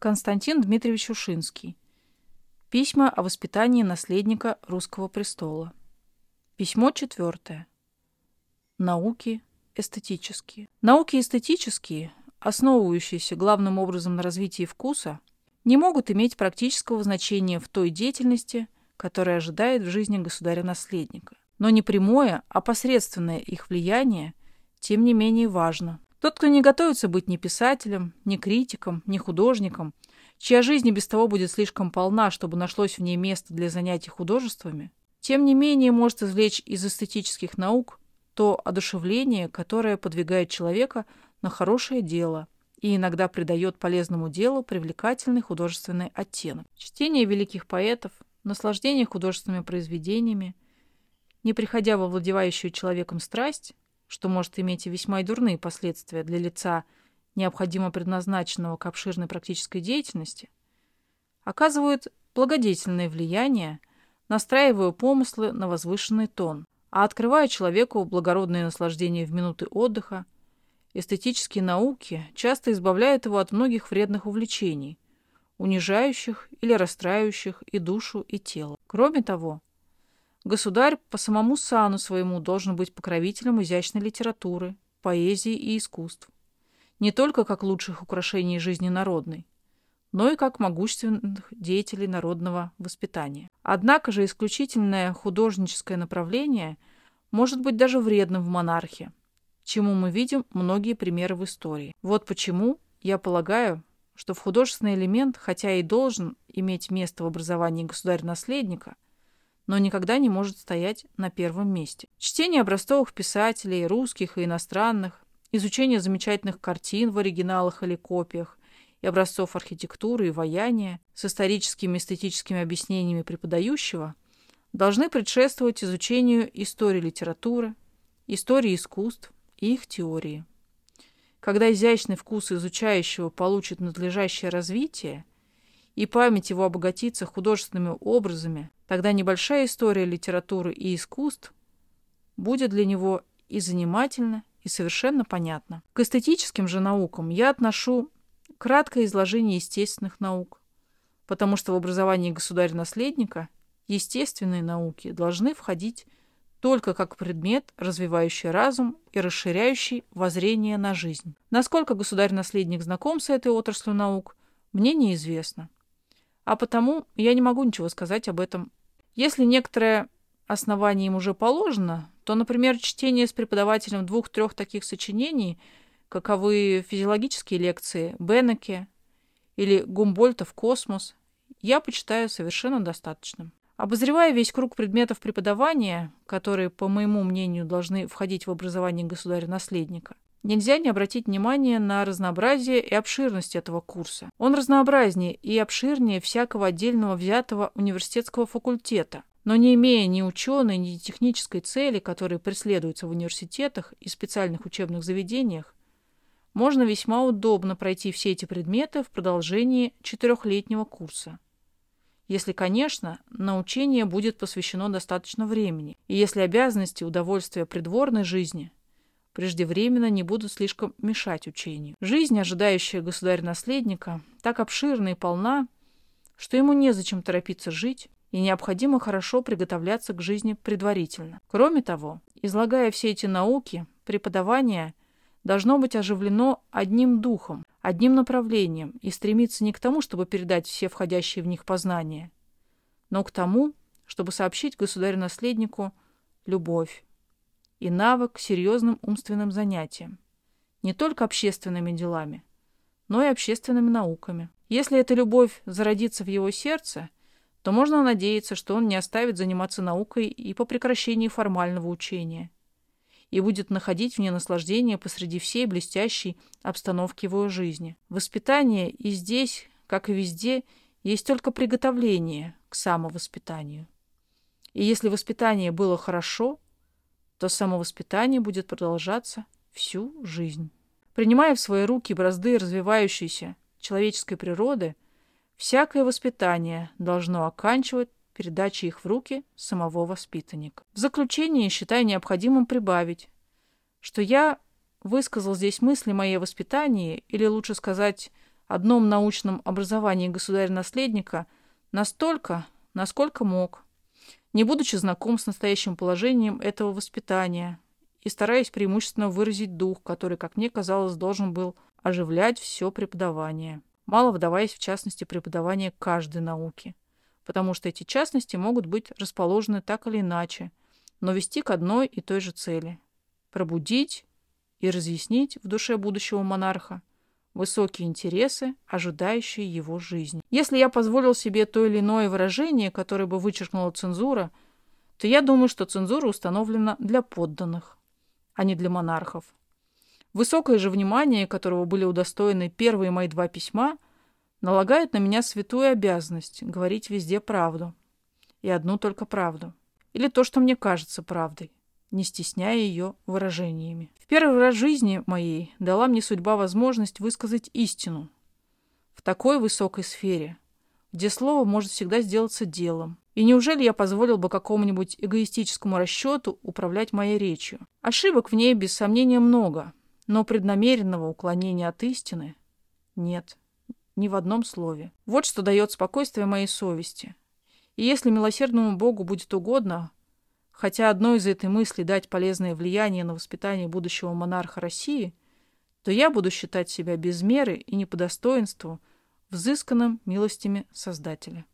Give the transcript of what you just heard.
Константин Дмитриевич Ушинский. Письма о воспитании наследника русского престола. Письмо четвертое. Науки эстетические. Науки эстетические, основывающиеся главным образом на развитии вкуса, не могут иметь практического значения в той деятельности, которая ожидает в жизни государя-наследника. Но не прямое, а посредственное их влияние, тем не менее, важно. Тот, кто не готовится быть ни писателем, ни критиком, ни художником, чья жизнь и без того будет слишком полна, чтобы нашлось в ней место для занятий художествами, тем не менее может извлечь из эстетических наук то одушевление, которое подвигает человека на хорошее дело и иногда придает полезному делу привлекательный художественный оттенок. Чтение великих поэтов, наслаждение художественными произведениями, не приходя во владевающую человеком страсть, что может иметь и весьма и дурные последствия для лица, необходимо предназначенного к обширной практической деятельности, оказывают благодетельное влияние, настраивая помыслы на возвышенный тон, а открывая человеку благородные наслаждения в минуты отдыха, эстетические науки часто избавляют его от многих вредных увлечений, унижающих или расстраивающих и душу, и тело. Кроме того, Государь по самому сану своему должен быть покровителем изящной литературы, поэзии и искусств. Не только как лучших украшений жизни народной, но и как могущественных деятелей народного воспитания. Однако же исключительное художническое направление может быть даже вредным в монархии, чему мы видим многие примеры в истории. Вот почему я полагаю, что в художественный элемент, хотя и должен иметь место в образовании государя-наследника – но никогда не может стоять на первом месте. Чтение образцовых писателей, русских и иностранных, изучение замечательных картин в оригиналах или копиях и образцов архитектуры и ваяния с историческими и эстетическими объяснениями преподающего должны предшествовать изучению истории литературы, истории искусств и их теории. Когда изящный вкус изучающего получит надлежащее развитие, и память его обогатится художественными образами, тогда небольшая история литературы и искусств будет для него и занимательна, и совершенно понятна. К эстетическим же наукам я отношу краткое изложение естественных наук, потому что в образовании государя-наследника естественные науки должны входить только как предмет, развивающий разум и расширяющий воззрение на жизнь. Насколько государь-наследник знаком с этой отраслью наук, мне неизвестно а потому я не могу ничего сказать об этом. Если некоторое основание им уже положено, то, например, чтение с преподавателем двух-трех таких сочинений, каковы физиологические лекции Беннеке или Гумбольтов «Космос», я почитаю совершенно достаточным. Обозревая весь круг предметов преподавания, которые, по моему мнению, должны входить в образование государя-наследника, Нельзя не обратить внимание на разнообразие и обширность этого курса. Он разнообразнее и обширнее всякого отдельного взятого университетского факультета, но не имея ни ученой, ни технической цели, которые преследуются в университетах и специальных учебных заведениях, можно весьма удобно пройти все эти предметы в продолжении четырехлетнего курса. Если, конечно, на учение будет посвящено достаточно времени, и если обязанности удовольствия придворной жизни – преждевременно не будут слишком мешать учению. Жизнь, ожидающая государя-наследника, так обширна и полна, что ему незачем торопиться жить, и необходимо хорошо приготовляться к жизни предварительно. Кроме того, излагая все эти науки, преподавание должно быть оживлено одним духом, одним направлением и стремиться не к тому, чтобы передать все входящие в них познания, но к тому, чтобы сообщить государю-наследнику любовь, и навык к серьезным умственным занятиям, не только общественными делами, но и общественными науками. Если эта любовь зародится в его сердце, то можно надеяться, что он не оставит заниматься наукой и по прекращении формального учения, и будет находить в ней наслаждение посреди всей блестящей обстановки его жизни. Воспитание и здесь, как и везде, есть только приготовление к самовоспитанию. И если воспитание было хорошо, то самовоспитание будет продолжаться всю жизнь. Принимая в свои руки бразды развивающейся человеческой природы, всякое воспитание должно оканчивать передачей их в руки самого воспитанника. В заключение считаю необходимым прибавить, что я высказал здесь мысли моей воспитании, или лучше сказать, одном научном образовании государя-наследника настолько, насколько мог, не будучи знаком с настоящим положением этого воспитания и стараясь преимущественно выразить дух, который, как мне казалось, должен был оживлять все преподавание, мало вдаваясь в частности преподавание каждой науки, потому что эти частности могут быть расположены так или иначе, но вести к одной и той же цели – пробудить и разъяснить в душе будущего монарха высокие интересы, ожидающие его жизни. Если я позволил себе то или иное выражение, которое бы вычеркнула цензура, то я думаю, что цензура установлена для подданных, а не для монархов. Высокое же внимание, которого были удостоены первые мои два письма, налагает на меня святую обязанность говорить везде правду. И одну только правду. Или то, что мне кажется правдой не стесняя ее выражениями. В первый раз жизни моей дала мне судьба возможность высказать истину в такой высокой сфере, где слово может всегда сделаться делом. И неужели я позволил бы какому-нибудь эгоистическому расчету управлять моей речью? Ошибок в ней, без сомнения, много, но преднамеренного уклонения от истины нет ни в одном слове. Вот что дает спокойствие моей совести. И если милосердному Богу будет угодно, Хотя одной из этой мысли дать полезное влияние на воспитание будущего монарха России, то я буду считать себя без меры и не по достоинству взысканным милостями Создателя.